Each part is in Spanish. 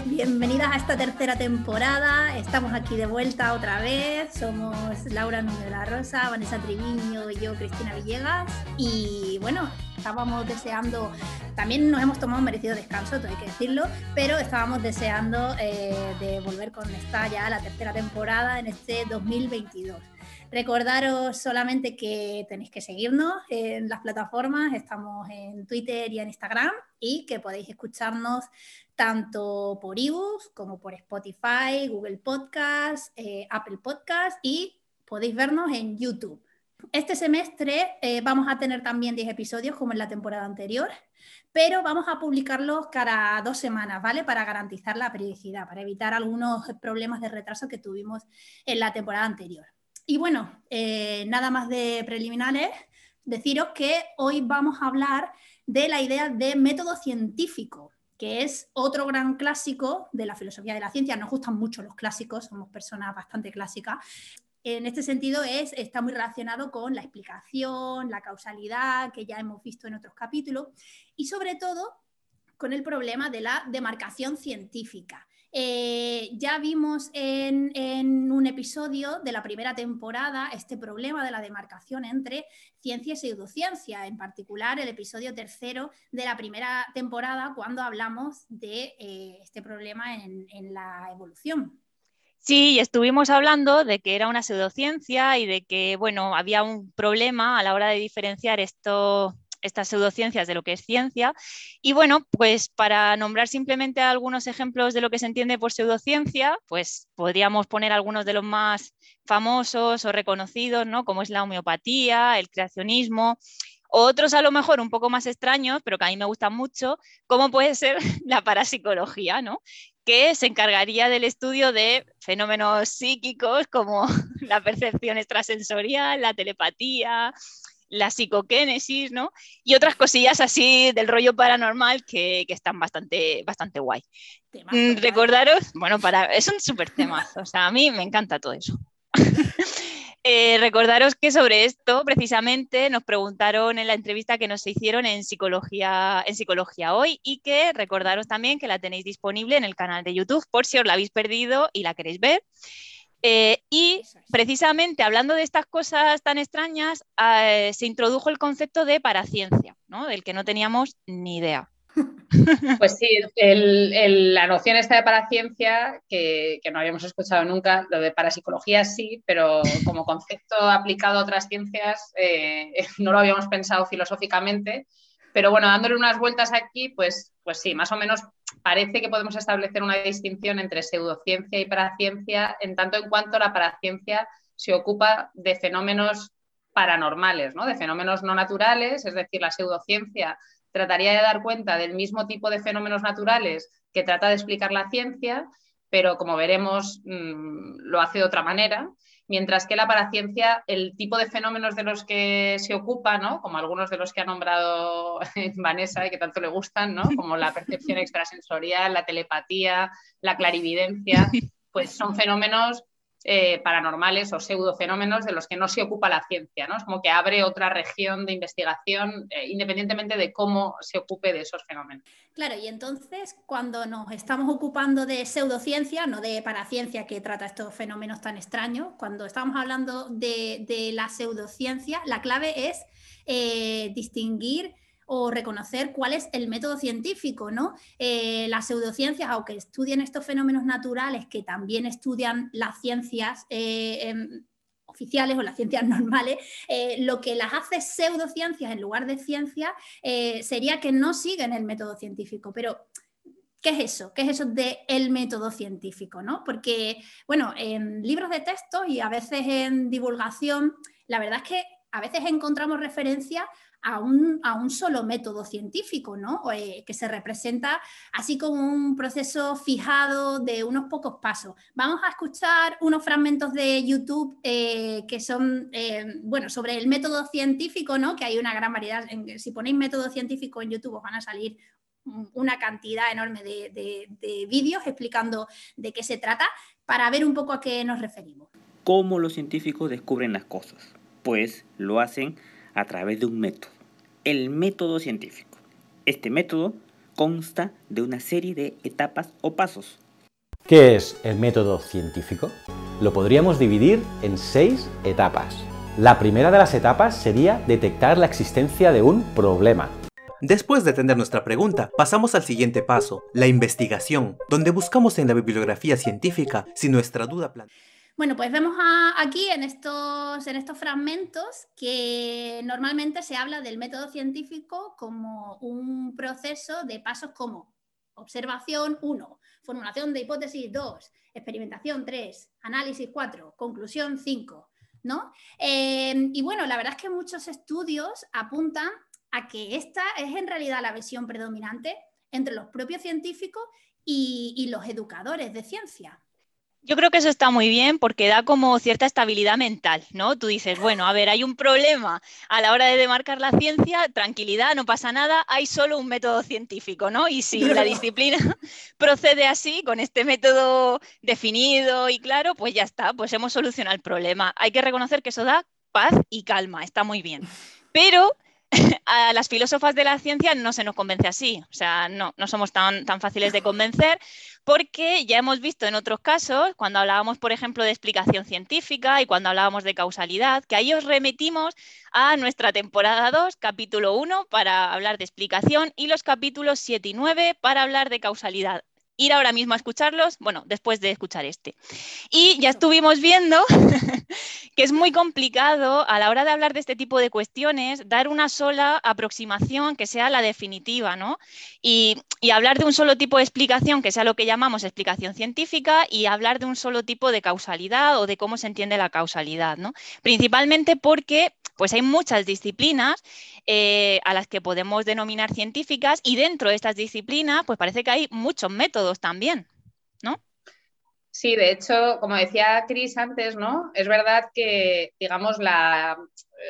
Bienvenidas a esta tercera temporada. Estamos aquí de vuelta otra vez. Somos Laura Núñez de la Rosa, Vanessa Triviño y yo, Cristina Villegas. Y bueno, estábamos deseando, también nos hemos tomado un merecido descanso, hay que decirlo, pero estábamos deseando eh, de volver con esta ya la tercera temporada en este 2022. Recordaros solamente que tenéis que seguirnos en las plataformas, estamos en Twitter y en Instagram y que podéis escucharnos tanto por ebooks como por Spotify, Google Podcast, eh, Apple Podcast y podéis vernos en YouTube. Este semestre eh, vamos a tener también 10 episodios como en la temporada anterior, pero vamos a publicarlos cada dos semanas, ¿vale? Para garantizar la periodicidad, para evitar algunos problemas de retraso que tuvimos en la temporada anterior. Y bueno, eh, nada más de preliminares, deciros que hoy vamos a hablar de la idea de método científico, que es otro gran clásico de la filosofía de la ciencia. Nos gustan mucho los clásicos, somos personas bastante clásicas. En este sentido es, está muy relacionado con la explicación, la causalidad, que ya hemos visto en otros capítulos, y sobre todo con el problema de la demarcación científica. Eh, ya vimos en, un episodio de la primera temporada este problema de la demarcación entre ciencia y pseudociencia, en particular el episodio tercero de la primera temporada cuando hablamos de eh, este problema en, en la evolución. Sí, estuvimos hablando de que era una pseudociencia y de que, bueno, había un problema a la hora de diferenciar esto, estas pseudociencias de lo que es ciencia. Y bueno, pues para nombrar simplemente algunos ejemplos de lo que se entiende por pseudociencia, pues podríamos poner algunos de los más famosos o reconocidos, ¿no? Como es la homeopatía, el creacionismo. Otros a lo mejor un poco más extraños, pero que a mí me gustan mucho, como puede ser la parapsicología, ¿no? que se encargaría del estudio de fenómenos psíquicos como la percepción extrasensorial, la telepatía, la psicoquénesis, ¿no? Y otras cosillas así del rollo paranormal que, están bastante, bastante guay. Mm, recordaros, bueno, para, es un súper tema, o sea, a mí me encanta todo eso. Eh, recordaros que sobre esto precisamente nos preguntaron en la entrevista que nos hicieron en Psicología, en Psicología Hoy y que recordaros también que la tenéis disponible en el canal de YouTube por si os la habéis perdido y la queréis ver. Eh, y precisamente hablando de estas cosas tan extrañas, eh, se introdujo el concepto de paraciencia, ¿no? del que no teníamos ni idea. Pues sí, la noción esta de paraciencia, que, que, no habíamos escuchado nunca, lo de parapsicología sí, pero como concepto aplicado a otras ciencias eh, no lo habíamos pensado filosóficamente. Pero bueno, dándole unas vueltas aquí, pues, pues sí, más o menos parece que podemos establecer una distinción entre pseudociencia y paraciencia, en tanto en cuanto la paraciencia se ocupa de fenómenos paranormales, ¿no? de fenómenos no naturales, es decir, la pseudociencia trataría de dar cuenta del mismo tipo de fenómenos naturales que trata de explicar la ciencia, pero como veremos, mm, lo hace de otra manera mientras que la paraciencia, el tipo de fenómenos de los que se ocupa, ¿no? como algunos de los que ha nombrado Vanessa y que tanto le gustan, ¿no? como la percepción extrasensorial, la telepatía, la clarividencia, pues son fenómenos eh, paranormales o pseudofenómenos de los que no se ocupa la ciencia, ¿no? Es como que abre otra región de investigación eh, independientemente de cómo se ocupe de esos fenómenos. Claro, y entonces cuando nos estamos ocupando de pseudociencia, no de paraciencia que trata estos fenómenos tan extraños, cuando estamos hablando de, la pseudociencia, la clave es eh, distinguir o reconocer cuál es el método científico, ¿no? Eh, las pseudociencias, aunque estudian estos fenómenos naturales, que también estudian las ciencias eh, em, oficiales o las ciencias normales, eh, lo que las hace pseudociencias en lugar de ciencia sería que no siguen el método científico. Pero ¿Qué es eso? ¿Qué es eso del método científico? ¿no? Porque, bueno, en libros de texto y a veces en divulgación, la verdad es que a veces encontramos referencias a un, solo método científico, ¿no? Eh, que se representa así como un proceso fijado de unos pocos pasos. Vamos a escuchar unos fragmentos de YouTube eh, que son, eh, bueno, sobre el método científico, ¿no? Que hay una gran variedad. si ponéis método científico en YouTube os van a salir una cantidad enorme de, de vídeos explicando de qué se trata para ver un poco a qué nos referimos. ¿Cómo los científicos descubren las cosas? Pues lo hacen a través de un método, el método científico. Este método consta de una serie de etapas o pasos. ¿Qué es el método científico? Lo podríamos dividir en seis etapas. La primera de las etapas sería detectar la existencia de un problema. Después de atender nuestra pregunta, pasamos al siguiente paso, la investigación, donde buscamos en la bibliografía científica si nuestra duda plantea. Bueno, pues vemos aquí en estos, en estos fragmentos que normalmente se habla del método científico como un proceso de pasos como observación 1, formulación de hipótesis 2, experimentación 3, análisis 4, conclusión 5. ¿no? Eh, y bueno, la verdad es que muchos estudios apuntan a que esta es en realidad la visión predominante entre los propios científicos y los educadores de ciencia. Yo creo que eso está muy bien porque da como cierta estabilidad mental, ¿no? Tú dices, bueno, a ver, hay un problema a la hora de demarcar la ciencia, tranquilidad, no pasa nada, hay solo un método científico, ¿no? Y si la disciplina procede así, con este método definido y claro, pues ya está, pues hemos solucionado el problema. Hay que reconocer que eso da paz y calma, está muy bien. Pero a las filósofas de la ciencia no se nos convence así, o sea, no, no somos tan, tan fáciles de convencer porque ya hemos visto en otros casos, cuando hablábamos, por ejemplo, de explicación científica y cuando hablábamos de causalidad, que ahí os remitimos a nuestra temporada 2, capítulo 1, para hablar de explicación y los capítulos 7 y 9 para hablar de causalidad ir ahora mismo a escucharlos, bueno, después de escuchar este. Y ya estuvimos viendo que es muy complicado a la hora de hablar de este tipo de cuestiones dar una sola aproximación que sea la definitiva, ¿no? Y, hablar de un solo tipo de explicación que sea lo que llamamos explicación científica y hablar de un solo tipo de causalidad o de cómo se entiende la causalidad, ¿no? Principalmente porque pues hay muchas disciplinas eh, a las que podemos denominar científicas y dentro de estas disciplinas pues parece que hay muchos métodos también, ¿no? Sí, de hecho, como decía Cris antes, ¿no? Es verdad que, digamos, la,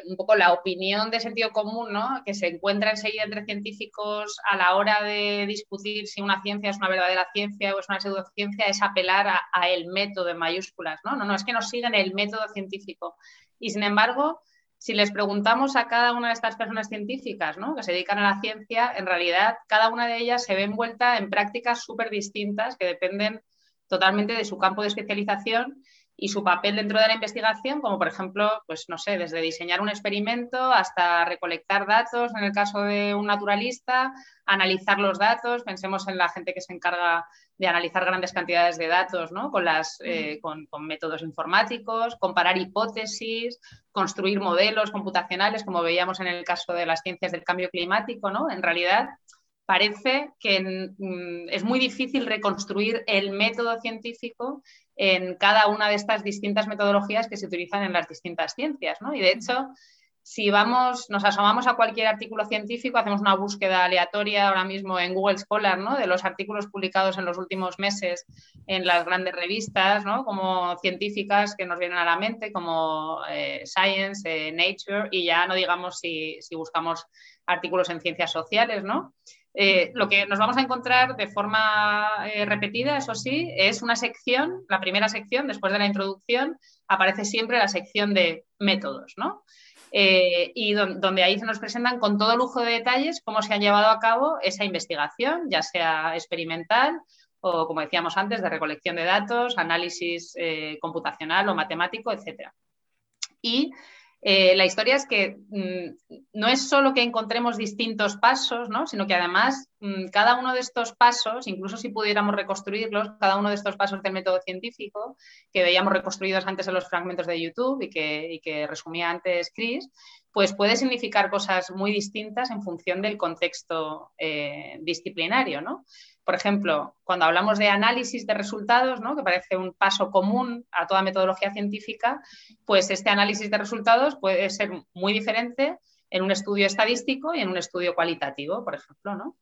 un poco la opinión de sentido común, ¿no? Que se encuentra enseguida entre científicos a la hora de discutir si una ciencia es una verdadera ciencia o es una pseudociencia, es apelar a, a el método en mayúsculas, ¿no? No, no, es que nos siguen el método científico. Y sin embargo, si les preguntamos a cada una de estas personas científicas ¿no? que se dedican a la ciencia, en realidad cada una de ellas se ve envuelta en prácticas súper distintas que dependen totalmente de su campo de especialización y su papel dentro de la investigación, como por ejemplo, pues no sé, desde diseñar un experimento hasta recolectar datos, en el caso de un naturalista, analizar los datos, pensemos en la gente que se encarga de analizar grandes cantidades de datos ¿no? con, las, eh, con, con, métodos informáticos, comparar hipótesis, construir modelos computacionales, como veíamos en el caso de las ciencias del cambio climático, ¿no? En realidad, parece que mm, es muy difícil reconstruir el método científico en cada una de estas distintas metodologías que se utilizan en las distintas ciencias. ¿no? Y de hecho, si vamos, nos asomamos a cualquier artículo científico, hacemos una búsqueda aleatoria ahora mismo en Google Scholar ¿no? de los artículos publicados en los últimos meses en las grandes revistas, ¿no? como científicas que nos vienen a la mente, como eh, Science, eh, Nature, y ya no digamos si, si buscamos artículos en ciencias sociales, ¿no? Eh, lo que nos vamos a encontrar de forma eh, repetida, eso sí, es una sección, la primera sección, después de la introducción, aparece siempre la sección de métodos, ¿no? Eh, y donde ahí se nos presentan con todo lujo de detalles cómo se han llevado a cabo esa investigación, ya sea experimental o, como decíamos antes, de recolección de datos, análisis computacional o matemático, etc. Y eh, la historia es que mm, no es solo que encontremos distintos pasos, ¿no? sino que además mm, cada uno de estos pasos, incluso si pudiéramos reconstruirlos, cada uno de estos pasos del método científico, que veíamos reconstruidos antes en los fragmentos de YouTube y que, resumía antes Chris, pues puede significar cosas muy distintas en función del contexto eh, disciplinario. ¿no? Por ejemplo, cuando hablamos de análisis de resultados, ¿no? que parece un paso común a toda metodología científica, pues este análisis de resultados puede ser muy diferente en un estudio estadístico y en un estudio cualitativo, por ejemplo. ¿no?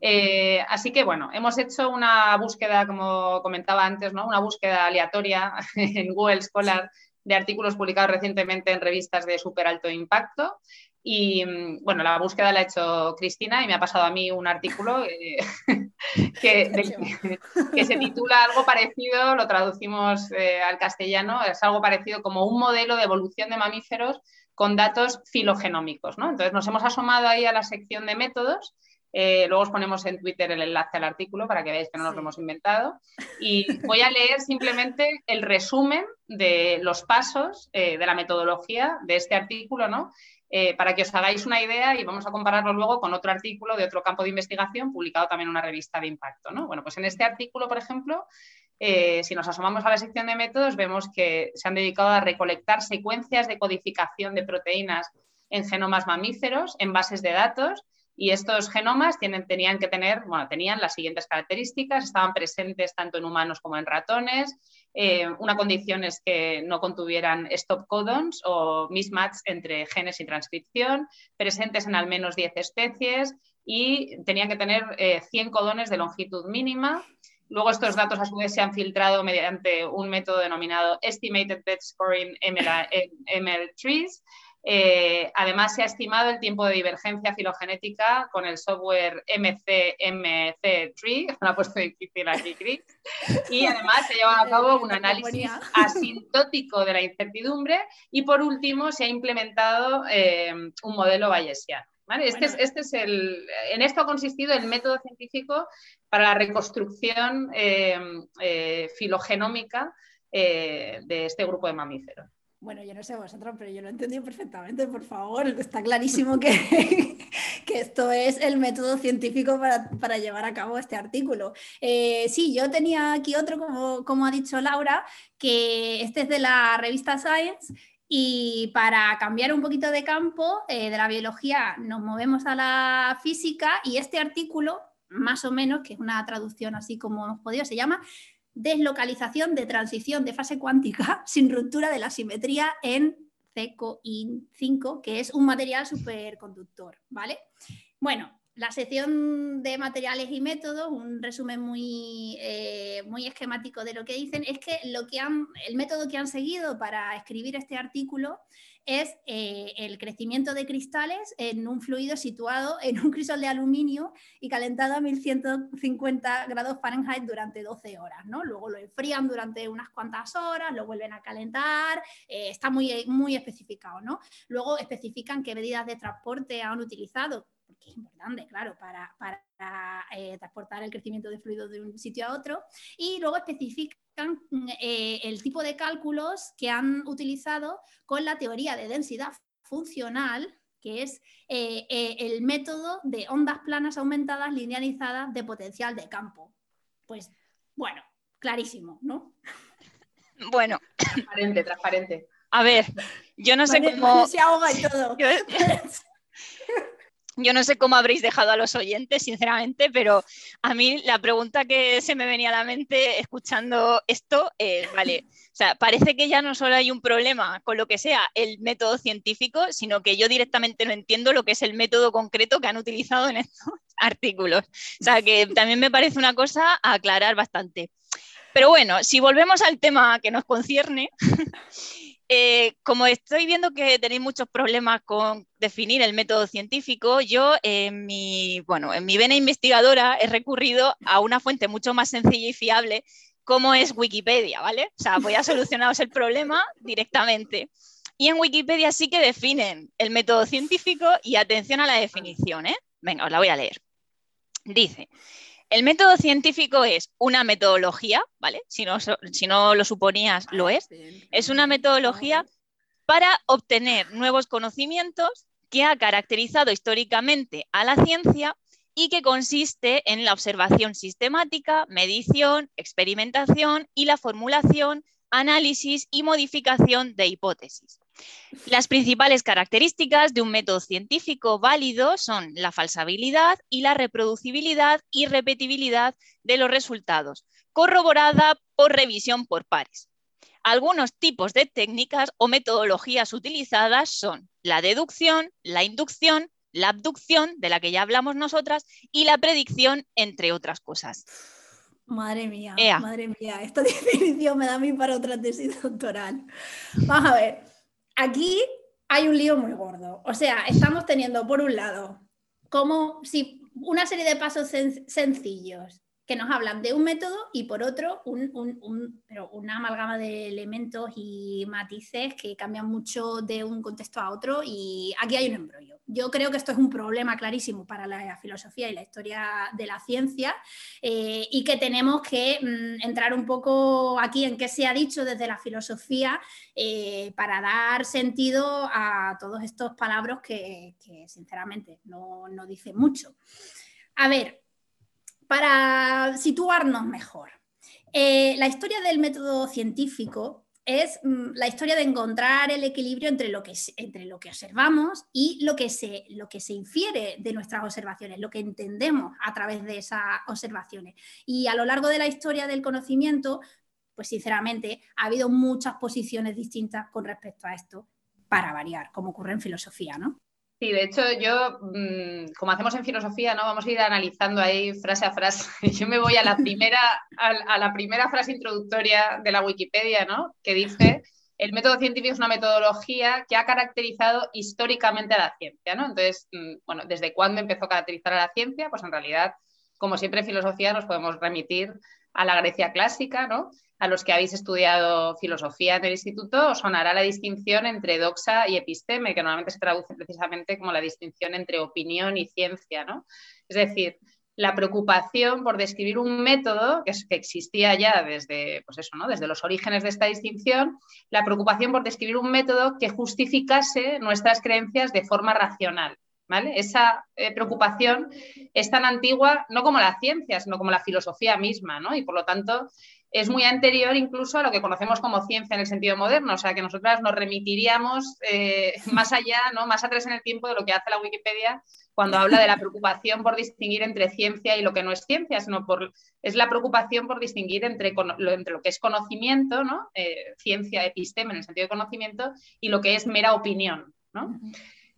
Eh, así que, bueno, hemos hecho una búsqueda, como comentaba antes, ¿no? una búsqueda aleatoria en Google Scholar de artículos publicados recientemente en revistas de súper alto impacto y mm, bueno, la búsqueda la ha hecho Cristina y me ha pasado a mí un artículo eh, que, se titula algo parecido, lo traducimos eh, al castellano, es algo parecido como un modelo de evolución de mamíferos con datos filogenómicos. ¿no? Entonces nos hemos asomado ahí a la sección de métodos Eh, luego os ponemos en Twitter el enlace al artículo para que veáis que no nos lo hemos inventado. Y voy a leer simplemente el resumen de los pasos de la metodología de este artículo, ¿no? Eh, para que os hagáis una idea y vamos a compararlo luego con otro artículo de otro campo de investigación publicado también en una revista de impacto. ¿no? Bueno, pues en este artículo, por ejemplo, eh, si nos asomamos a la sección de métodos, vemos que se han dedicado a recolectar secuencias de codificación de proteínas en genomas mamíferos, en bases de datos, y estos genomas tenían que tener, bueno, tenían las siguientes características, estaban presentes tanto en humanos como en ratones. Eh, una condición es que no contuvieran stop codons o mismatch entre genes y transcripción, presentes en al menos 10 especies y tenían que tener 100 eh, codones de longitud mínima. Luego estos datos a su vez se han filtrado mediante un método denominado Estimated Dead Scoring ML Trees, eh, además, se ha estimado el tiempo de divergencia filogenética con el software MCMC-Tree, me ha puesto difícil aquí, Chris, y además se ha llevado a cabo un análisis asintótico de la incertidumbre y por último se ha implementado eh, un modelo bayesiano. Este, es, este, es, el, en esto ha consistido el método científico para la reconstrucción eh, filogenómica de este grupo de mamíferos. Bueno, yo no sé vosotros, pero yo lo he entendido perfectamente, por favor. Está clarísimo que, que esto es el método científico para, llevar a cabo este artículo. Eh, sí, yo tenía aquí otro, como, como ha dicho Laura, que este es de la revista Science y para cambiar un poquito de campo, eh, de la biología nos movemos a la física y este artículo, más o menos, que es una traducción así como hemos podido, se llama deslocalización de transición de fase cuántica sin ruptura de la simetría en CECOIN5, que es un material superconductor, ¿vale? Bueno, la sección de materiales y métodos, un resumen muy, eh, muy esquemático de lo que dicen, es que, lo que han, el método que han seguido para escribir este artículo es eh, el crecimiento de cristales en un fluido situado en un crisol de aluminio y calentado a 1150 grados Fahrenheit durante 12 horas. ¿no? Luego lo enfrían durante unas cuantas horas, lo vuelven a calentar, eh, está muy, muy especificado. ¿no? Luego especifican qué medidas de transporte han utilizado, porque es importante, claro, para, eh, transportar el crecimiento de fluido de un sitio a otro. Y luego especifican eh, el tipo de cálculos que han utilizado con la teoría de densidad funcional, que es eh, eh, el método de ondas planas aumentadas linealizadas de potencial de campo. Pues bueno, clarísimo, ¿no? Bueno. Transparente, transparente. A ver, yo no sé cómo. Se ahoga y todo. Yo no sé cómo habréis dejado a los oyentes, sinceramente, pero a mí la pregunta que se me venía a la mente escuchando esto es, vale, o sea, parece que ya no solo hay un problema con lo que sea el método científico, sino que yo directamente no entiendo lo que es el método concreto que han utilizado en estos artículos. O sea, que también me parece una cosa a aclarar bastante. Pero bueno, si volvemos al tema que nos concierne, Eh, como estoy viendo que tenéis muchos problemas con definir el método científico, yo en mi, bueno, en mi vena investigadora he recurrido a una fuente mucho más sencilla y fiable como es Wikipedia, ¿vale? O sea, voy a solucionaros el problema directamente. Y en Wikipedia sí que definen el método científico y atención a la definición, ¿eh? Venga, os la voy a leer. Dice, el método científico es una metodología, ¿vale? Si no, si no lo suponías, lo es. Es una metodología para obtener nuevos conocimientos que ha caracterizado históricamente a la ciencia y que consiste en la observación sistemática, medición, experimentación y la formulación, análisis y modificación de hipótesis. Las principales características de un método científico válido son la falsabilidad y la reproducibilidad y repetibilidad de los resultados, corroborada por revisión por pares. Algunos tipos de técnicas o metodologías utilizadas son la deducción, la inducción, la abducción, de la que ya hablamos nosotras, y la predicción, entre otras cosas. Madre mía, madre mía, esta definición me da a mí para otra tesis doctoral. Vamos a ver, aquí hay un lío muy gordo. O sea, estamos teniendo por un lado como si una serie de pasos sencillos que nos hablan de un método y por otro una amalgama de elementos y matices que cambian mucho de un contexto a otro y aquí hay un embrollo. Yo creo que esto es un problema clarísimo para la filosofía y la historia de la ciencia eh, y que tenemos que mm, entrar un poco aquí en qué se ha dicho desde la filosofía eh, para dar sentido a todos estos palabras que, sinceramente no, no dicen mucho. A ver, para situarnos mejor. Eh, la historia del método científico es mm, la historia de encontrar el equilibrio entre lo que, entre lo que observamos y lo que, se, lo que se infiere de nuestras observaciones, lo que entendemos a través de esas observaciones. Y a lo largo de la historia del conocimiento, pues sinceramente ha habido muchas posiciones distintas con respecto a esto, para variar, como ocurre en filosofía, ¿no? Sí, de hecho, yo, mm, como hacemos en filosofía, ¿no? Vamos a ir analizando ahí frase a frase. Yo me voy a la primera, a, la primera frase introductoria de la Wikipedia, ¿no? Que dice el método científico es una metodología que ha caracterizado históricamente a la ciencia, ¿no? Entonces, mm, bueno, ¿desde cuándo empezó a caracterizar a la ciencia? Pues en realidad, como siempre en filosofía, nos podemos remitir a la Grecia clásica, ¿no? a los que habéis estudiado filosofía en el instituto, os sonará la distinción entre doxa y episteme, que normalmente se traduce precisamente como la distinción entre opinión y ciencia. ¿no? Es decir, la preocupación por describir un método que, existía ya desde, pues eso, ¿no? desde los orígenes de esta distinción, la preocupación por describir un método que justificase nuestras creencias de forma racional. Esa eh, preocupación es tan antigua no como la ciencia, sino como la filosofía misma, ¿no? Y por lo tanto, es muy anterior incluso a lo que conocemos como ciencia en el sentido moderno, o sea que nosotras nos remitiríamos eh, más allá, ¿no? más atrás en el tiempo de lo que hace la Wikipedia cuando habla de la preocupación por distinguir entre ciencia y lo que no es ciencia, sino por, es la preocupación por distinguir entre, lo, entre lo que es conocimiento, ¿no? Eh, ciencia, episteme en el sentido de conocimiento, y lo que es mera opinión. ¿no?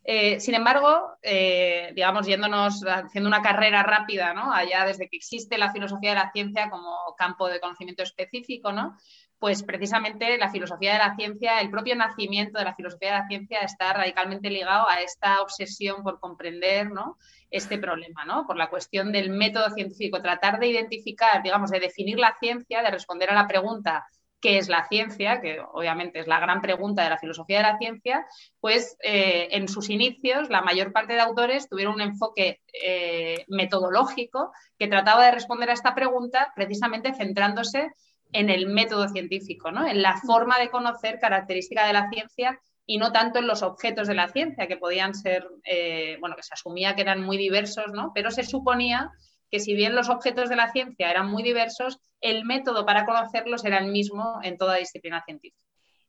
Eh, sin embargo, eh, digamos, yéndonos, haciendo una carrera rápida, ¿no? Allá desde que existe la filosofía de la ciencia como campo de conocimiento específico, ¿no? Pues precisamente la filosofía de la ciencia, el propio nacimiento de la filosofía de la ciencia está radicalmente ligado a esta obsesión por comprender, ¿no? Este problema, ¿no? Por la cuestión del método científico, tratar de identificar, digamos, de definir la ciencia, de responder a la pregunta qué es la ciencia, que obviamente es la gran pregunta de la filosofía de la ciencia, pues eh, en sus inicios la mayor parte de autores tuvieron un enfoque eh, metodológico que trataba de responder a esta pregunta precisamente centrándose en el método científico, ¿no? en la forma de conocer característica de la ciencia y no tanto en los objetos de la ciencia, que podían ser, eh, bueno, que se asumía que eran muy diversos, ¿no? pero se suponía que si bien los objetos de la ciencia eran muy diversos, el método para conocerlos era el mismo en toda disciplina científica.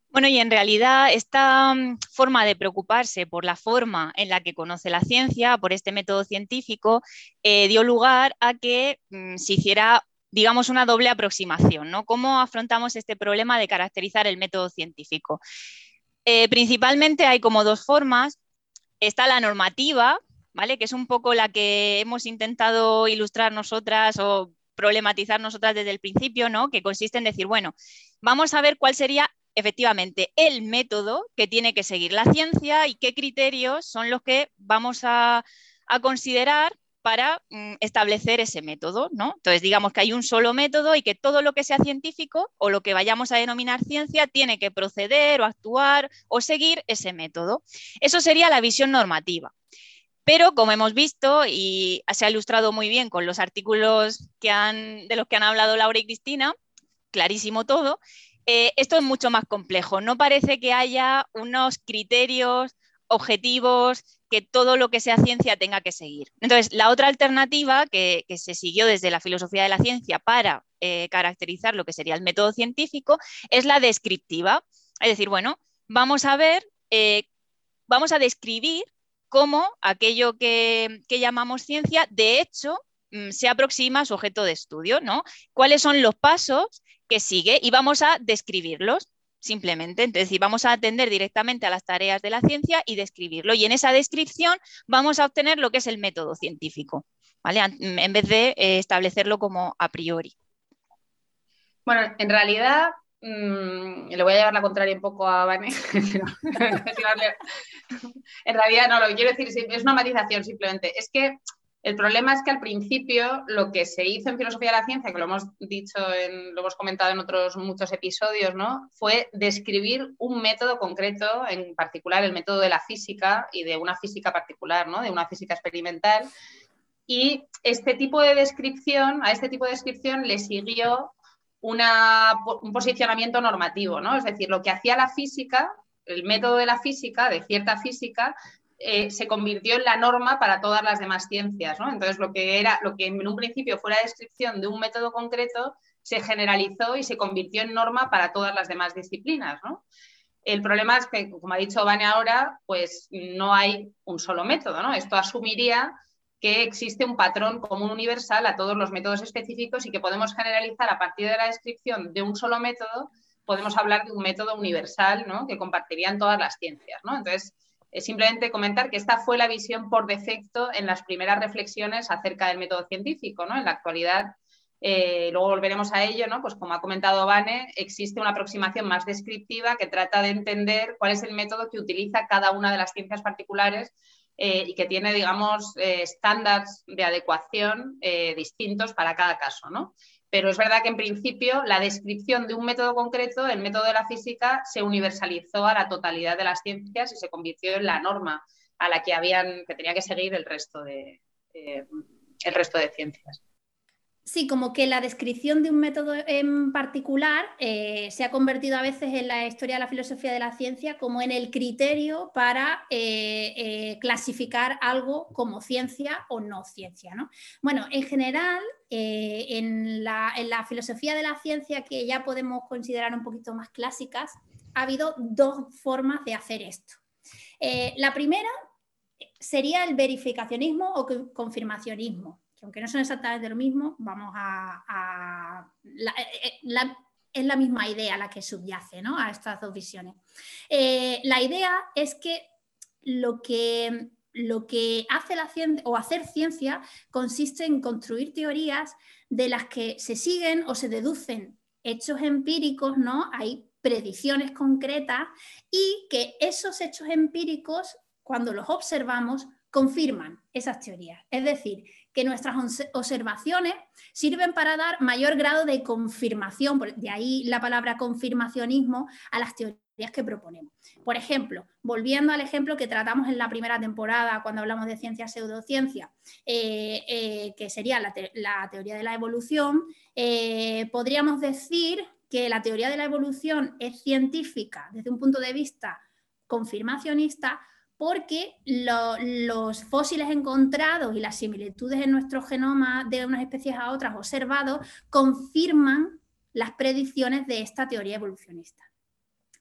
Bueno, y en realidad esta mm, forma de preocuparse por la forma en la que conoce la ciencia, por este método científico, eh, dio lugar a que mm, se hiciera, digamos, una doble aproximación, ¿no? ¿Cómo afrontamos este problema de caracterizar el método científico? Eh, principalmente hay como dos formas. Está la normativa, que es un poco la que hemos intentado ilustrar nosotras o problematizar nosotras desde el principio, ¿no? Que consiste en decir, bueno, vamos a ver cuál sería efectivamente el método que tiene que seguir la ciencia y qué criterios son los que vamos a, considerar para mm, establecer ese método, ¿no? Entonces, digamos que hay un solo método y que todo lo que sea científico o lo que vayamos a denominar ciencia tiene que proceder o actuar o seguir ese método. Eso sería la visión normativa. Pero como hemos visto y se ha ilustrado muy bien con los artículos que han, de los que han hablado Laura y Cristina, clarísimo todo, eh, esto es mucho más complejo. No parece que haya unos criterios objetivos que todo lo que sea ciencia tenga que seguir. Entonces, la otra alternativa que, se siguió desde la filosofía de la ciencia para eh, caracterizar lo que sería el método científico es la descriptiva. Es decir, bueno, vamos a ver, eh, vamos a describir cómo aquello que, llamamos ciencia, de hecho, mm, se aproxima a su objeto de estudio, ¿no? ¿Cuáles son los pasos que sigue? Y vamos a describirlos simplemente. Entonces, vamos a atender directamente a las tareas de la ciencia y describirlo. Y en esa descripción vamos a obtener lo que es el método científico, ¿vale? En vez de eh, establecerlo como a priori. Bueno, en realidad Mm, le voy a llevar la contraria un poco a Vane. en realidad, no, lo que quiero decir es una matización simplemente. Es que El problema es que al principio lo que se hizo en filosofía de la ciencia, que lo hemos dicho, lo hemos comentado en otros muchos episodios, ¿no? fue describir un método concreto, en particular el método de la física y de una física particular, ¿no? de una física experimental. Y este tipo de descripción, a este tipo de descripción le siguió un posicionamiento normativo, ¿no? Es decir, lo que hacía la física, el método de la física, de cierta física, eh, se convirtió en la norma para todas las demás ciencias. ¿no? Entonces, lo que, era, lo que en un principio fue la descripción de un método concreto se generalizó y se convirtió en norma para todas las demás disciplinas. ¿no? El problema es que, como ha dicho Vane ahora, pues no hay un solo método. ¿no? Esto asumiría que existe un patrón común universal a todos los métodos específicos y que podemos generalizar a partir de la descripción de un solo método, podemos hablar de un método universal que compartirían todas las ciencias. Entonces, simplemente comentar que esta fue la visión por defecto en las primeras reflexiones acerca del método científico. ¿no? En la actualidad, eh, luego volveremos a ello, pues como ha comentado Vane, existe una aproximación más descriptiva que trata de entender cuál es el método que utiliza cada una de las ciencias particulares eh, y que tiene, digamos, eh, estándares de adecuación distintos para cada caso. ¿no? pero es verdad que en principio la descripción de un método concreto, el método de la física, se universalizó a la totalidad de las ciencias y se convirtió en la norma a la que habían que tenía que seguir eh, el resto de ciencias. Sí, como que la descripción de un método en particular eh, se ha convertido a veces en la historia de la filosofía de la ciencia como en el criterio para eh, eh, clasificar algo como ciencia o no ciencia. ¿no? Bueno, en general, en la, en, la, filosofía de la ciencia que ya podemos considerar un poquito más clásicas, ha habido dos formas de hacer esto. la primera sería el verificacionismo o confirmacionismo aunque no son exactamente lo mismo, vamos a... Eh, eh, es la misma idea la que subyace a estas dos visiones. Eh, la idea es que lo que lo que hace la ciencia o hacer ciencia consiste en construir teorías de las que se siguen o se deducen hechos empíricos, ¿no? Hay predicciones concretas y que esos hechos empíricos, cuando los observamos, confirman esas teorías. Es decir, que nuestras observaciones sirven para dar mayor grado de confirmación, de ahí la palabra confirmacionismo, a las teorías que proponemos. Por ejemplo, volviendo al ejemplo que tratamos en la primera temporada cuando hablamos de ciencia pseudociencia, eh, eh, que sería la, teoría de la evolución, eh, podríamos decir que la teoría de la evolución es científica desde un punto de vista confirmacionista porque los fósiles encontrados y las similitudes en nuestro genoma de unas especies a otras observados confirman las predicciones de esta teoría evolucionista.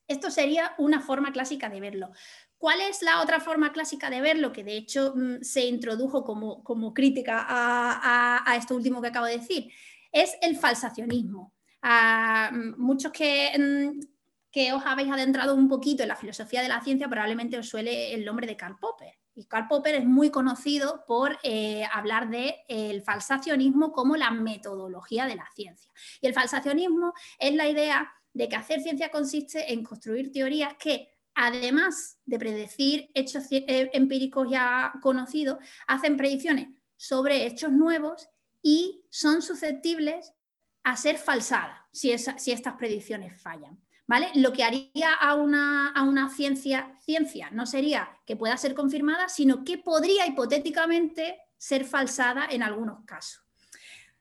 Esto sería una forma clásica de verlo. ¿Cuál es la otra forma clásica de verlo? Que de hecho mm, se introdujo como, crítica a, esto último que acabo de decir. Es el falsacionismo. Ah, mm, muchos que mm, que os habéis adentrado un poquito en la filosofía de la ciencia, probablemente os suele el nombre de Karl Popper. Y Karl Popper es muy conocido por eh, hablar del el falsacionismo como la metodología de la ciencia. Y el falsacionismo es la idea de que hacer ciencia consiste en construir teorías que, además de predecir hechos eh, empíricos ya conocidos, hacen predicciones sobre hechos nuevos y son susceptibles a ser falsadas si estas predicciones fallan. Lo que haría a una, ciencia no sería que pueda ser confirmada, sino que podría hipotéticamente ser falsada en algunos casos.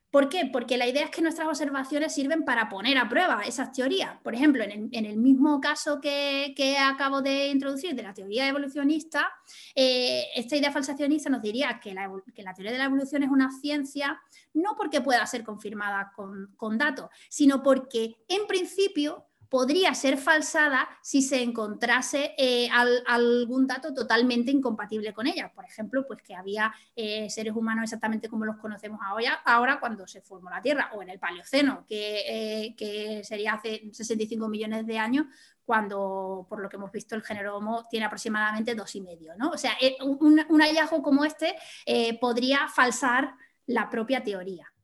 ¿Por qué? Porque la idea es que nuestras observaciones sirven para poner a prueba esas teorías. Por ejemplo, en el, mismo caso que, acabo de introducir de la teoría evolucionista, eh, esta idea falsacionista nos diría que la, teoría de la evolución es una ciencia no porque pueda ser confirmada con, con datos, sino porque en principio podría ser falsada si se encontrase eh, algún dato totalmente incompatible con ella. Por ejemplo, pues que había eh, seres humanos exactamente como los conocemos ahora, cuando se formó la Tierra, o en el Paleoceno, que, eh, sería hace 65 millones de años, cuando, por lo que hemos visto, el género Homo tiene aproximadamente dos y medio. ¿no? O sea, un, un hallazgo como este podría falsar la propia teoría.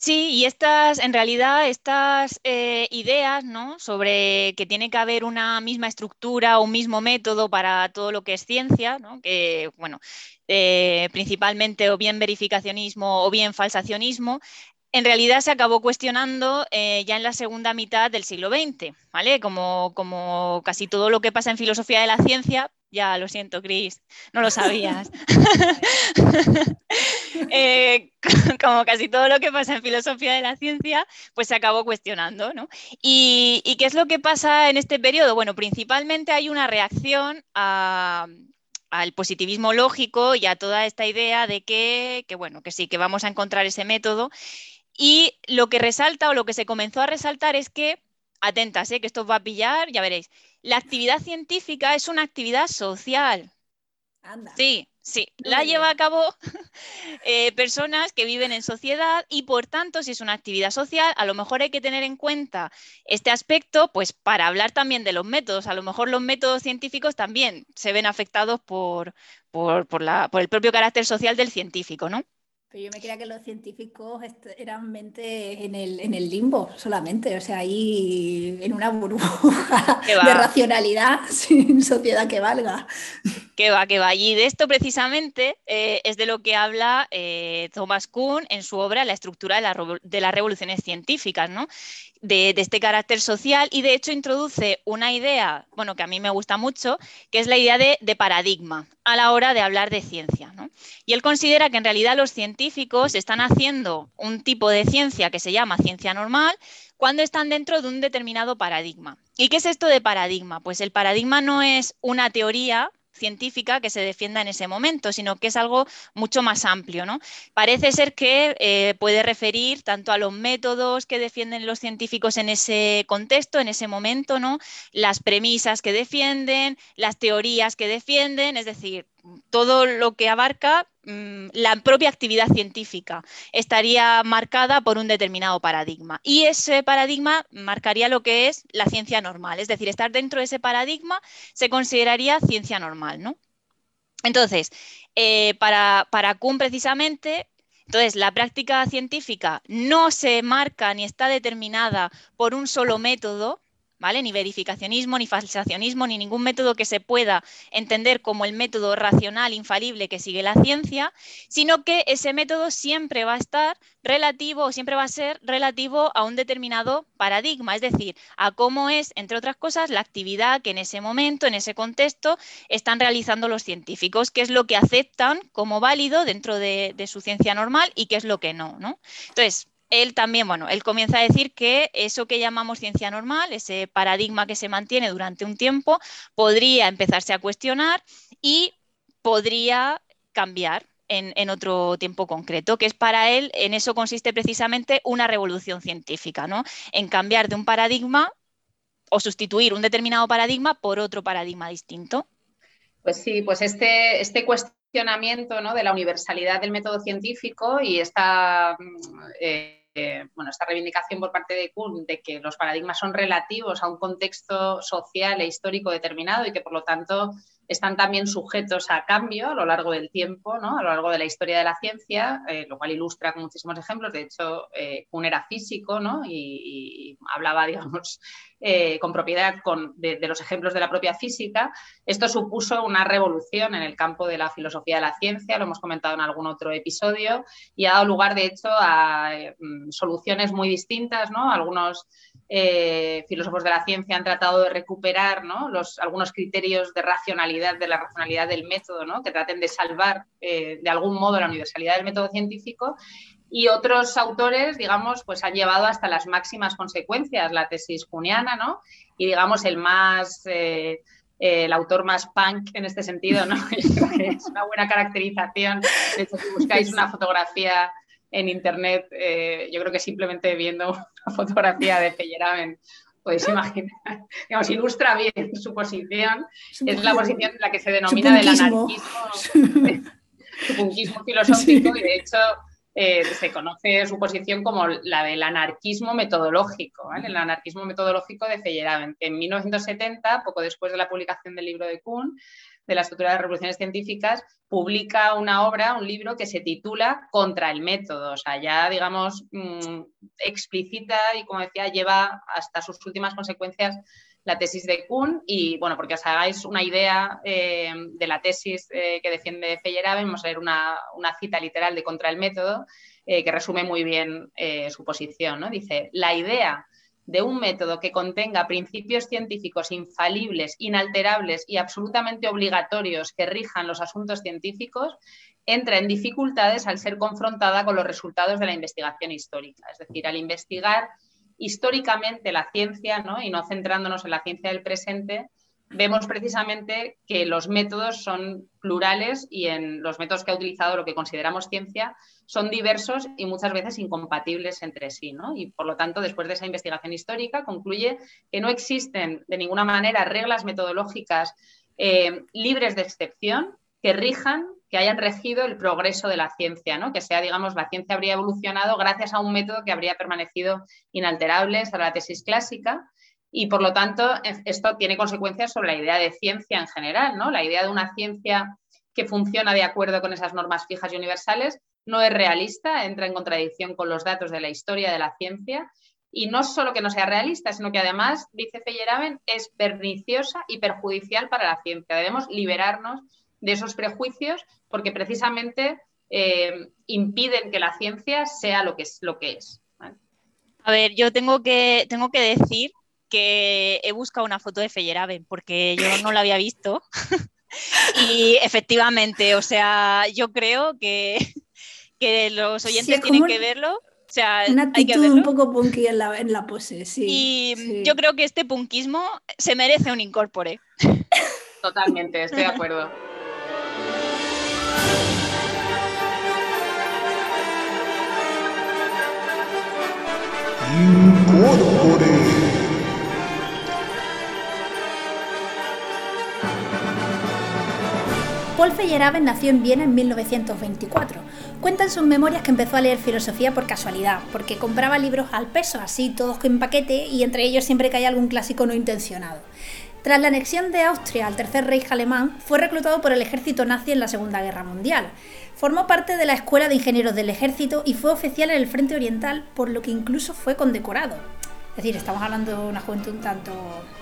Sí, y estas, en realidad, estas eh, ideas, ¿no? Sobre que tiene que haber una misma estructura, un mismo método para todo lo que es ciencia, ¿no? Que, bueno, eh, principalmente o bien verificacionismo o bien falsacionismo, en realidad se acabó cuestionando eh, ya en la segunda mitad del siglo XX, ¿vale? Como, como casi todo lo que pasa en filosofía de la ciencia, ya lo siento, Chris, no lo sabías. Eh, como casi todo lo que pasa en filosofía de la ciencia, pues se acabó cuestionando, ¿no? ¿Y, qué es lo que pasa en este periodo? Bueno, principalmente hay una reacción al positivismo lógico y a toda esta idea de que, que, bueno, que sí, que vamos a encontrar ese método. Y lo que resalta o lo que se comenzó a resaltar es que, atentas, ¿eh? que esto va a pillar, ya veréis, la actividad científica es una actividad social. Sí, sí, la lleva a cabo eh, personas que viven en sociedad y por tanto, si es una actividad social, a lo mejor hay que tener en cuenta este aspecto, pues para hablar también de los métodos. A lo mejor los métodos científicos también se ven afectados por, por, por el propio carácter social del científico, ¿no? Pero yo me creía que los científicos eran mente en el, en el limbo solamente, o sea, ahí en una burbuja de racionalidad sin sociedad que valga. Que va, que va. Y de esto precisamente eh, es de lo que habla eh, Thomas Kuhn en su obra La estructura de, de las revoluciones científicas, ¿no? De, este carácter social y de hecho introduce una idea, bueno, que a mí me gusta mucho, que es la idea de, paradigma a la hora de hablar de ciencia. Y él considera que en realidad los científicos están haciendo un tipo de ciencia que se llama ciencia normal cuando están dentro de un determinado paradigma. ¿Y qué es esto de paradigma? Pues el paradigma no es una teoría científica que se defienda en ese momento, sino que es algo mucho más amplio. ¿no? Parece ser que eh, puede referir tanto a los métodos que defienden los científicos en ese contexto, en ese momento, ¿no? las premisas que defienden, las teorías que defienden, es decir, todo lo que abarca mm, la propia actividad científica estaría marcada por un determinado paradigma. Y ese paradigma marcaría lo que es la ciencia normal. Es decir, estar dentro de ese paradigma se consideraría ciencia normal. ¿no? Entonces, eh, para, para Kuhn precisamente, entonces, la práctica científica no se marca ni está determinada por un solo método, Ni verificacionismo, ni falsacionismo, ni ningún método que se pueda entender como el método racional infalible que sigue la ciencia, sino que ese método siempre va a estar relativo o siempre va a ser relativo a un determinado paradigma, es decir, a cómo es, entre otras cosas, la actividad que en ese momento, en ese contexto, están realizando los científicos, qué es lo que aceptan como válido dentro de, de su ciencia normal y qué es lo que no, ¿no? Entonces, él también, bueno, él comienza a decir que eso que llamamos ciencia normal, ese paradigma que se mantiene durante un tiempo, podría empezarse a cuestionar y podría cambiar en, otro tiempo concreto, que es para él, en eso consiste precisamente una revolución científica, ¿no? En cambiar de un paradigma o sustituir un determinado paradigma por otro paradigma distinto. Pues sí, pues este, este ¿no? de la universalidad del método científico y esta mm, eh, bueno, esta reivindicación por parte de Kuhn de que los paradigmas son relativos a un contexto social e histórico determinado y que por lo tanto están también sujetos a cambio a lo largo del tiempo, ¿no? a lo largo de la historia de la ciencia, eh, lo cual ilustra con muchísimos ejemplos. De hecho, eh, Kuhn era físico ¿no? y, hablaba, digamos, eh, con propiedad de, los ejemplos de la propia física. Esto supuso una revolución en el campo de la filosofía de la ciencia, lo hemos comentado en algún otro episodio, y ha dado lugar, de hecho, a mm, soluciones muy distintas. ¿no? Algunos eh, filósofos de la ciencia han tratado de recuperar los, algunos criterios de racionalidad, de la racionalidad del método, ¿no? que traten de salvar eh, de algún modo la universalidad del método científico y otros autores, digamos, pues han llevado hasta las máximas consecuencias la tesis juniana, ¿no? Y digamos, el más, eh, el autor más punk en este sentido, ¿no? es una buena caracterización. De hecho, si buscáis una fotografía en internet, eh, yo creo que simplemente viendo una fotografía de Feyerabend podéis imaginar, digamos, ilustra bien su posición. Es la posición en la que se denomina del anarquismo, su punkismo filosófico, y de hecho eh, se conoce su posición como la del anarquismo metodológico, el anarquismo metodológico de Feyerabend. En 1970, poco después de la publicación del libro de Kuhn, de la estructura de revoluciones científicas, publica una obra, un libro que se titula Contra el método. O sea, ya, digamos, mm, explícita y, como decía, lleva hasta sus últimas consecuencias la tesis de Kuhn y, bueno, porque os hagáis una idea eh, de la tesis eh, que defiende Feyerabend, vamos a ver una, cita literal de Contra el método eh, que resume muy bien su posición. ¿no? Dice, la idea de un método que contenga principios científicos infalibles, inalterables y absolutamente obligatorios que rijan los asuntos científicos, entra en dificultades al ser confrontada con los resultados de la investigación histórica. Es decir, al investigar históricamente la ciencia ¿no? y no centrándonos en la ciencia del presente, vemos precisamente que los métodos son plurales y en los métodos que ha utilizado lo que consideramos ciencia son diversos y muchas veces incompatibles entre sí. Y por lo tanto, después de esa investigación histórica, concluye que no existen de ninguna manera reglas metodológicas eh, libres de excepción que rijan, que hayan regido el progreso de la ciencia, ¿no? que sea, digamos, la ciencia habría evolucionado gracias a un método que habría permanecido inalterable hasta la tesis clásica y por lo tanto, esto tiene consecuencias sobre la idea de ciencia en general, ¿no? La idea de una ciencia que funciona de acuerdo con esas normas fijas y universales no es realista, entra en contradicción con los datos de la historia de la ciencia y no solo que no sea realista, sino que además, dice Feyerabend, es perniciosa y perjudicial para la ciencia. Debemos liberarnos de esos prejuicios porque precisamente eh, impiden que la ciencia sea lo que es. Lo que es A ver, yo tengo que, tengo que decir que he buscado una foto de Feyerabend porque yo no la había visto. y efectivamente, o sea, yo creo que, los oyentes tienen que verlo. O sea, una actitud un poco punky en la, en la pose, sí. Y yo creo que este punkismo se merece un incorpore. Totalmente, estoy de acuerdo. Incorpore. Paul Feyerabend nació en Viena en 1924. Cuenta en sus memorias que empezó a leer filosofía por casualidad, porque compraba libros al peso, así todos en paquete, y entre ellos siempre caía algún clásico no intencionado. Tras la anexión de Austria al Tercer Reich alemán, fue reclutado por el ejército nazi en la Segunda Guerra Mundial. Formó parte de la Escuela de Ingenieros del Ejército y fue oficial en el Frente Oriental, por lo que incluso fue condecorado. Es decir, estamos hablando de una juventud un tanto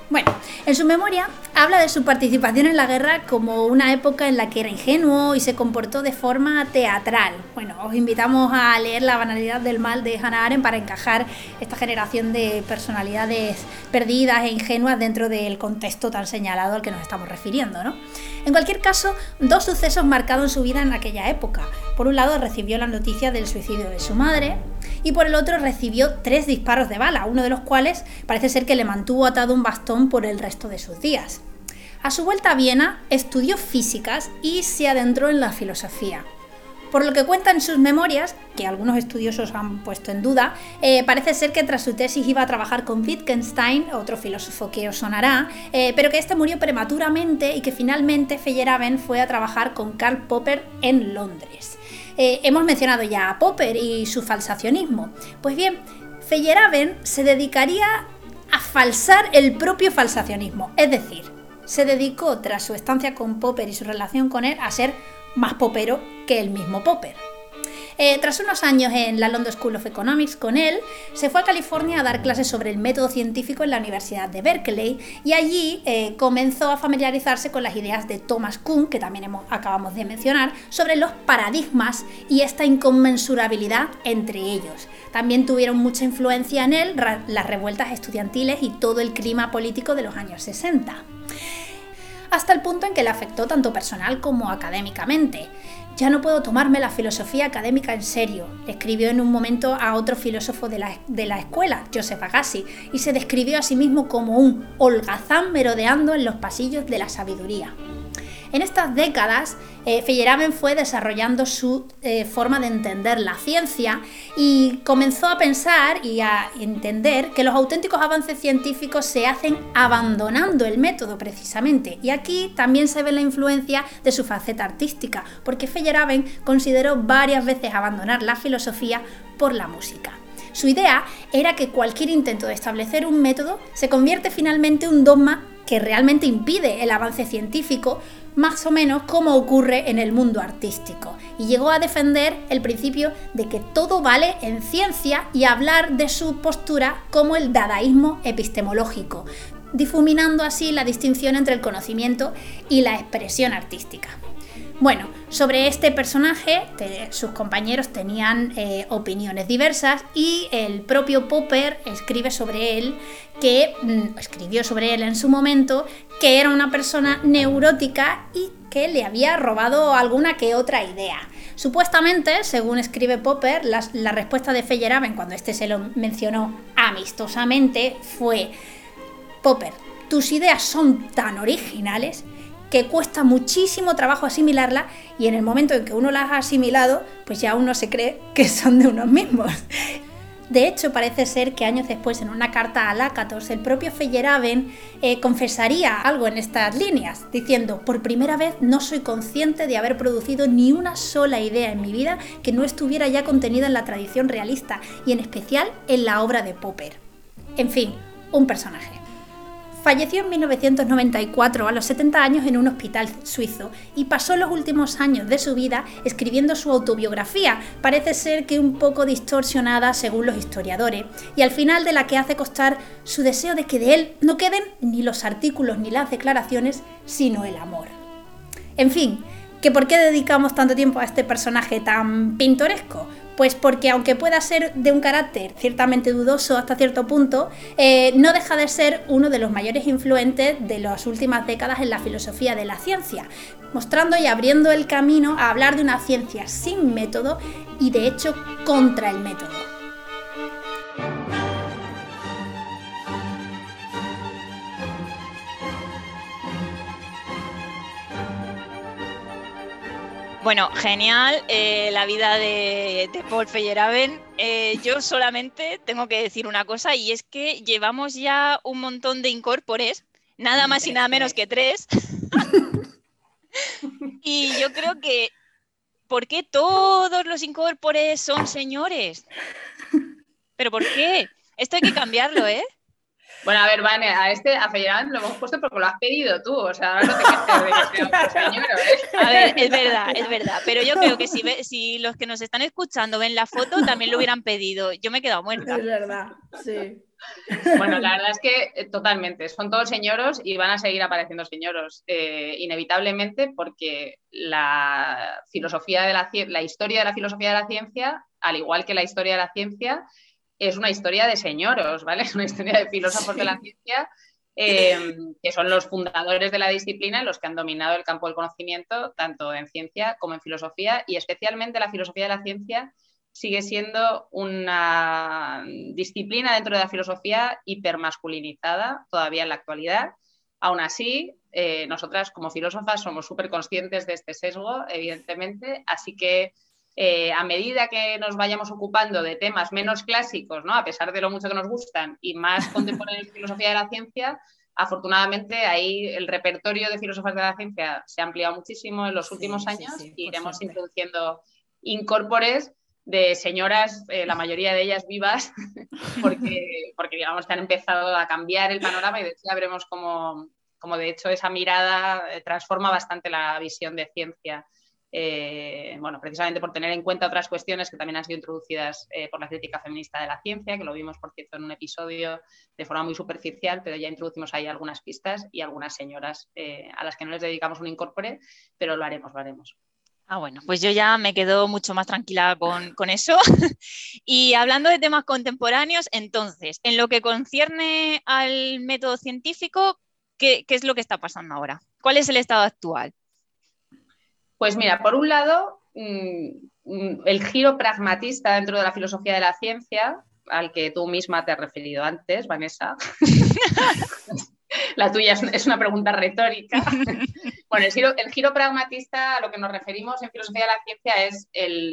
bueno, en su memoria habla de su participación en la guerra como una época en la que era ingenuo y se comportó de forma teatral. Bueno, os invitamos a leer La banalidad del mal de Hannah Arendt para encajar esta generación de personalidades perdidas e ingenuas dentro del contexto tan señalado al que nos estamos refiriendo, ¿no? En cualquier caso, dos sucesos marcaron su vida en aquella época. Por un lado, recibió la noticia del suicidio de su madre y por el otro recibió tres disparos de bala, uno de los cuales parece ser que le mantuvo atado un bastón por el resto de sus días. A su vuelta a Viena, estudió físicas y se adentró en la filosofía. Por lo que cuenta en sus memorias, que algunos estudiosos han puesto en duda, eh, parece ser que tras su tesis iba a trabajar con Wittgenstein, otro filósofo que os sonará, eh, pero que este murió prematuramente y que finalmente Feyerabend fue a trabajar con Karl Popper en Londres. Eh, hemos mencionado ya a Popper y su falsacionismo. Pues bien, Feyerabend se dedicaría a falsar el propio falsacionismo, es decir, se dedicó tras su estancia con Popper y su relación con él a ser más popero que el mismo Popper. Eh, tras unos años en la London School of Economics con él, se fue a California a dar clases sobre el método científico en la Universidad de Berkeley y allí eh, comenzó a familiarizarse con las ideas de Thomas Kuhn, que también hemos, acabamos de mencionar, sobre los paradigmas y esta inconmensurabilidad entre ellos. También tuvieron mucha influencia en él las revueltas estudiantiles y todo el clima político de los años 60 hasta el punto en que le afectó tanto personal como académicamente. Ya no puedo tomarme la filosofía académica en serio, escribió en un momento a otro filósofo de la, de la escuela, Joseph Agassi, y se describió a sí mismo como un holgazán merodeando en los pasillos de la sabiduría. En estas décadas, eh, Feyerabend fue desarrollando su eh, forma de entender la ciencia y comenzó a pensar y a entender que los auténticos avances científicos se hacen abandonando el método precisamente. Y aquí también se ve la influencia de su faceta artística, porque Feyerabend consideró varias veces abandonar la filosofía por la música. Su idea era que cualquier intento de establecer un método se convierte finalmente en un dogma que realmente impide el avance científico más o menos como ocurre en el mundo artístico y llegó a defender el principio de que todo vale en ciencia y hablar de su postura como el dadaísmo epistemológico, difuminando así la distinción entre el conocimiento y la expresión artística. Bueno, sobre este personaje sus compañeros tenían eh, opiniones diversas y el propio Popper escribe sobre él que mm, escribió sobre él en su momento que era una persona neurótica y que le había robado alguna que otra idea. Supuestamente, según escribe Popper, la, respuesta de Feyerabend cuando este se lo mencionó amistosamente fue Popper, tus ideas son tan originales que cuesta muchísimo trabajo asimilarla y en el momento en que uno las ha asimilado, pues ya uno se cree que son de unos mismos. De hecho, parece ser que años después, en una carta a Lácatos, el propio Feyerabend eh, confesaría algo en estas líneas, diciendo, por primera vez no soy consciente de haber producido ni una sola idea en mi vida que no estuviera ya contenida en la tradición realista, y en especial en la obra de Popper. En fin, un personaje. Falleció en 1994 a los 70 años en un hospital suizo y pasó los últimos años de su vida escribiendo su autobiografía, parece ser que un poco distorsionada según los historiadores, y al final de la que hace costar su deseo de que de él no queden ni los artículos ni las declaraciones, sino el amor. En fin, ¿que por qué dedicamos tanto tiempo a este personaje tan pintoresco? Pues porque aunque pueda ser de un carácter ciertamente dudoso hasta cierto punto, eh, no deja de ser uno de los mayores influentes de las últimas décadas en la filosofía de la ciencia, mostrando y abriendo el camino a hablar de una ciencia sin método y de hecho contra el método. Bueno, genial eh, la vida de, Paul Feyerabend. Eh, yo solamente tengo que decir una cosa y es que llevamos ya un montón de incorpores, nada más y nada menos que tres. y yo creo que, ¿por qué todos los incorpores son señores? ¿Pero por qué? Esto hay que cambiarlo, ¿eh? Bueno, a ver, Vane, a este, a Feyerabend lo hemos puesto porque lo has pedido tú, o sea, ahora no te quejes de que sea señor, ¿eh? A ver, es verdad, es verdad, pero yo creo que si, si los que nos están escuchando ven la foto, también lo hubieran pedido. Yo me he quedado muerta. Es verdad, sí. Bueno, la verdad es que eh, totalmente, son todos señoros y van a seguir apareciendo señoros, eh, inevitablemente, porque la filosofía de la, la historia de la filosofía de la ciencia, al igual que la historia de la ciencia, es una historia de señoros, ¿vale? Es una historia de filósofos de la ciencia em, que son los fundadores de la disciplina los que han dominado el campo del conocimiento, tanto en ciencia como en filosofía, y especialmente la filosofía de la ciencia sigue siendo una disciplina dentro de la filosofía hipermasculinizada todavía en la actualidad. Aún así, eh, nosotras como filósofas somos súper conscientes de este sesgo, evidentemente, así que eh, a medida que nos vayamos ocupando de temas menos clásicos, ¿no? a pesar de lo mucho que nos gustan, y más contemporáneos de filosofía de la ciencia, afortunadamente ahí el repertorio de filósofas de la ciencia se ha ampliado muchísimo en los últimos años y iremos introduciendo incorpores de señoras, eh, la mayoría de ellas vivas, porque, porque digamos que han empezado a cambiar el panorama y de hecho ya veremos cómo, de hecho esa mirada eh, transforma bastante la visión de ciencia eh, bueno, precisamente por tener en cuenta otras cuestiones que también han sido introducidas eh, por la crítica feminista de la ciencia, que lo vimos, por cierto, en un episodio de forma muy superficial, pero ya introducimos ahí algunas pistas y algunas señoras eh, a las que no les dedicamos un incorpore, pero lo haremos, lo haremos. Ah, bueno, pues yo ya me quedo mucho más tranquila con, eso. y hablando de temas contemporáneos, entonces, en lo que concierne al método científico, ¿qué, qué es lo que está pasando ahora? ¿Cuál es el estado actual? Pues mira, por un lado, mm, mm, el giro pragmatista dentro de la filosofía de la ciencia, al que tú misma te has referido antes, Vanessa. la tuya es una pregunta retórica. Bueno, el giro, pragmatista a lo que nos referimos en filosofía de la ciencia es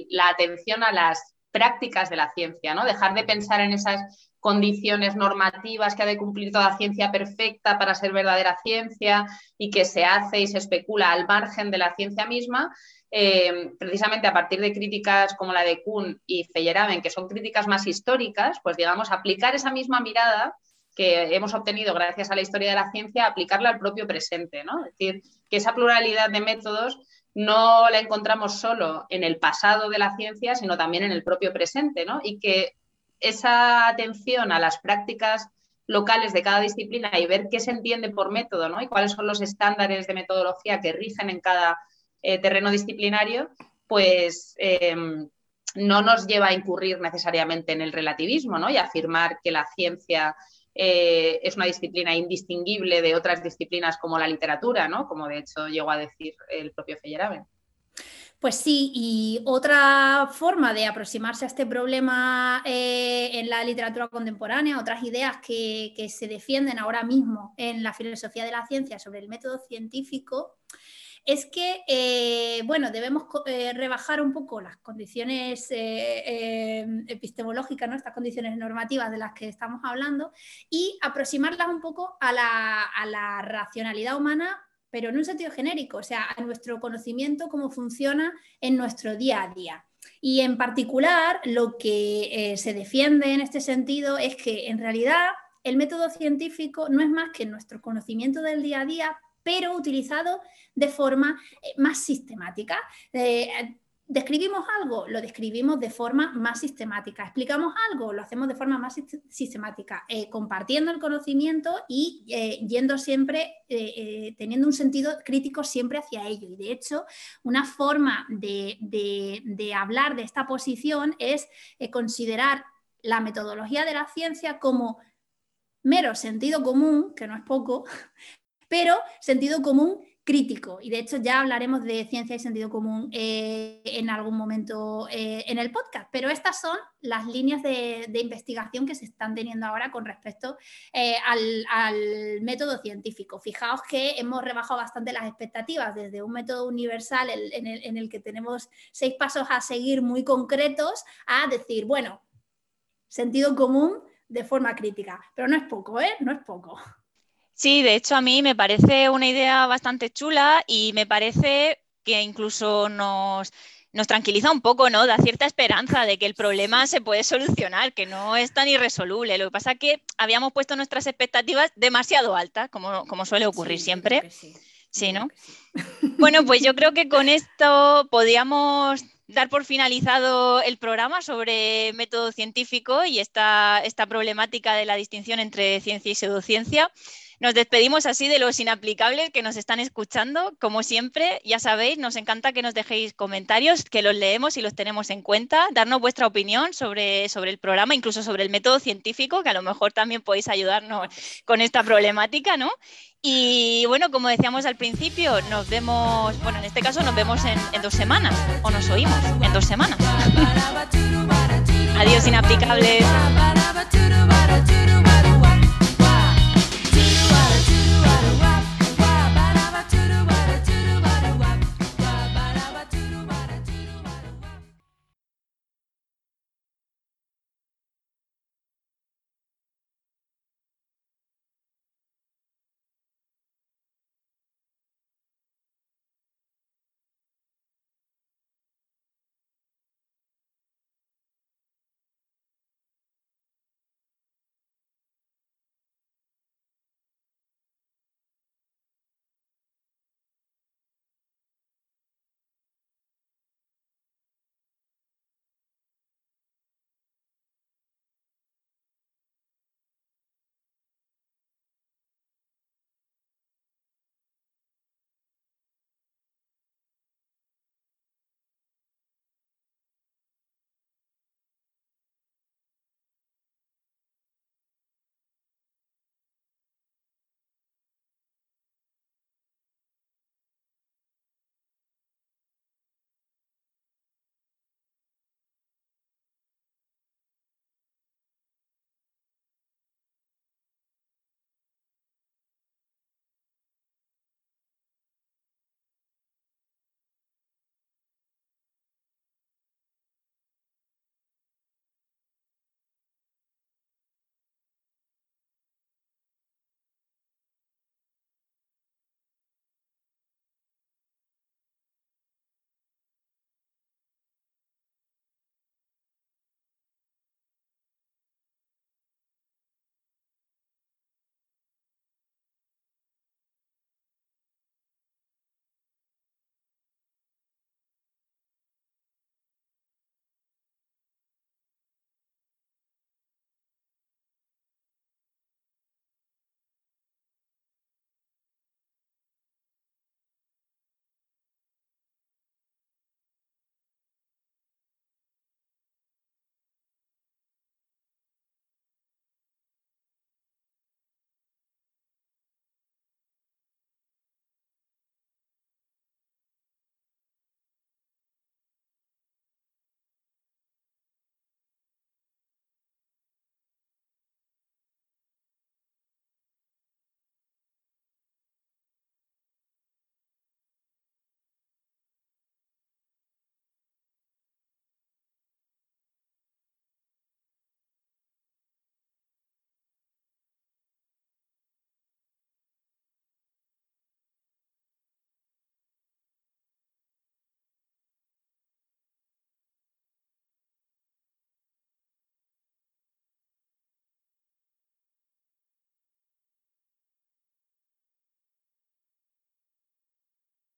la atención a las prácticas de la ciencia, ¿no? Dejar de pensar en esas condiciones normativas que ha de cumplir toda ciencia perfecta para ser verdadera ciencia y que se hace y se especula al margen de la ciencia misma, eh, precisamente a partir de críticas como la de Kuhn y Feyerabend, que son críticas más históricas, pues digamos, aplicar esa misma mirada que hemos obtenido gracias a la historia de la ciencia, aplicarla al propio presente, ¿no? Es decir, que esa pluralidad de métodos no la encontramos solo en el pasado de la ciencia, sino también en el propio presente, ¿no? Y que esa atención a las prácticas locales de cada disciplina y ver qué se entiende por método, ¿no? Y cuáles son los estándares de metodología que rigen en cada eh, terreno disciplinario, pues em, no nos lleva a incurrir necesariamente en el relativismo, ¿no? Y afirmar que la ciencia eh, es una disciplina indistinguible de otras disciplinas como la literatura, ¿no? Como de hecho llegó a decir el propio Feyerabend. Pues sí, y otra forma de aproximarse a este problema eh, en la literatura contemporánea, otras ideas que, se defienden ahora mismo en la filosofía de la ciencia sobre el método científico, es que, eh, bueno, debemos eh, rebajar un poco las condiciones eh, epistemológicas, ¿no? estas condiciones normativas de las que estamos hablando, y aproximarlas un poco a la, racionalidad humana pero en un sentido genérico, o sea, a nuestro conocimiento, cómo funciona en nuestro día a día. Y en particular, lo que se defiende en este sentido es que en realidad el método científico no es más que nuestro conocimiento del día a día, pero utilizado de forma eh, más sistemática. Eh, ¿Describimos algo? Lo describimos de forma más sistemática. ¿Explicamos algo? Lo hacemos de forma más sistemática, eh, compartiendo el conocimiento y yendo siempre, teniendo un sentido crítico siempre hacia ello. Y de hecho, una forma de, de hablar de esta posición es considerar la metodología de la ciencia como mero sentido común, que no es poco, pero sentido común crítico. Y de hecho ya hablaremos de ciencia y sentido común eh, en algún momento eh, en el podcast. Pero estas son las líneas de, investigación que se están teniendo ahora con respecto eh, al, método científico. Fijaos que hemos rebajado bastante las expectativas desde un método universal en el, en el que tenemos seis pasos a seguir muy concretos a decir, bueno, sentido común de forma crítica. Pero no es poco, ¿eh? No es poco. Sí, de hecho a mí me parece una idea bastante chula y me parece que incluso nos, nos tranquiliza un poco, ¿no? Da cierta esperanza de que el problema se puede solucionar, que no es tan irresoluble. Lo que pasa es que habíamos puesto nuestras expectativas demasiado altas, como, como suele ocurrir siempre. Sí, ¿no? Bueno, pues yo creo que con esto podíamos dar por finalizado el programa sobre método científico y esta, esta problemática de la distinción entre ciencia y pseudociencia. Nos despedimos así de los inaplicables que nos están escuchando. Como siempre, ya sabéis, nos encanta que nos dejéis comentarios, que los leemos y los tenemos en cuenta, darnos vuestra opinión sobre, sobre el programa, incluso sobre el método científico, que a lo mejor también podéis ayudarnos con esta problemática, ¿no? Y bueno, como decíamos al principio, nos vemos, bueno, en este caso nos vemos en, dos semanas, o nos oímos en dos semanas. Adiós, inaplicables.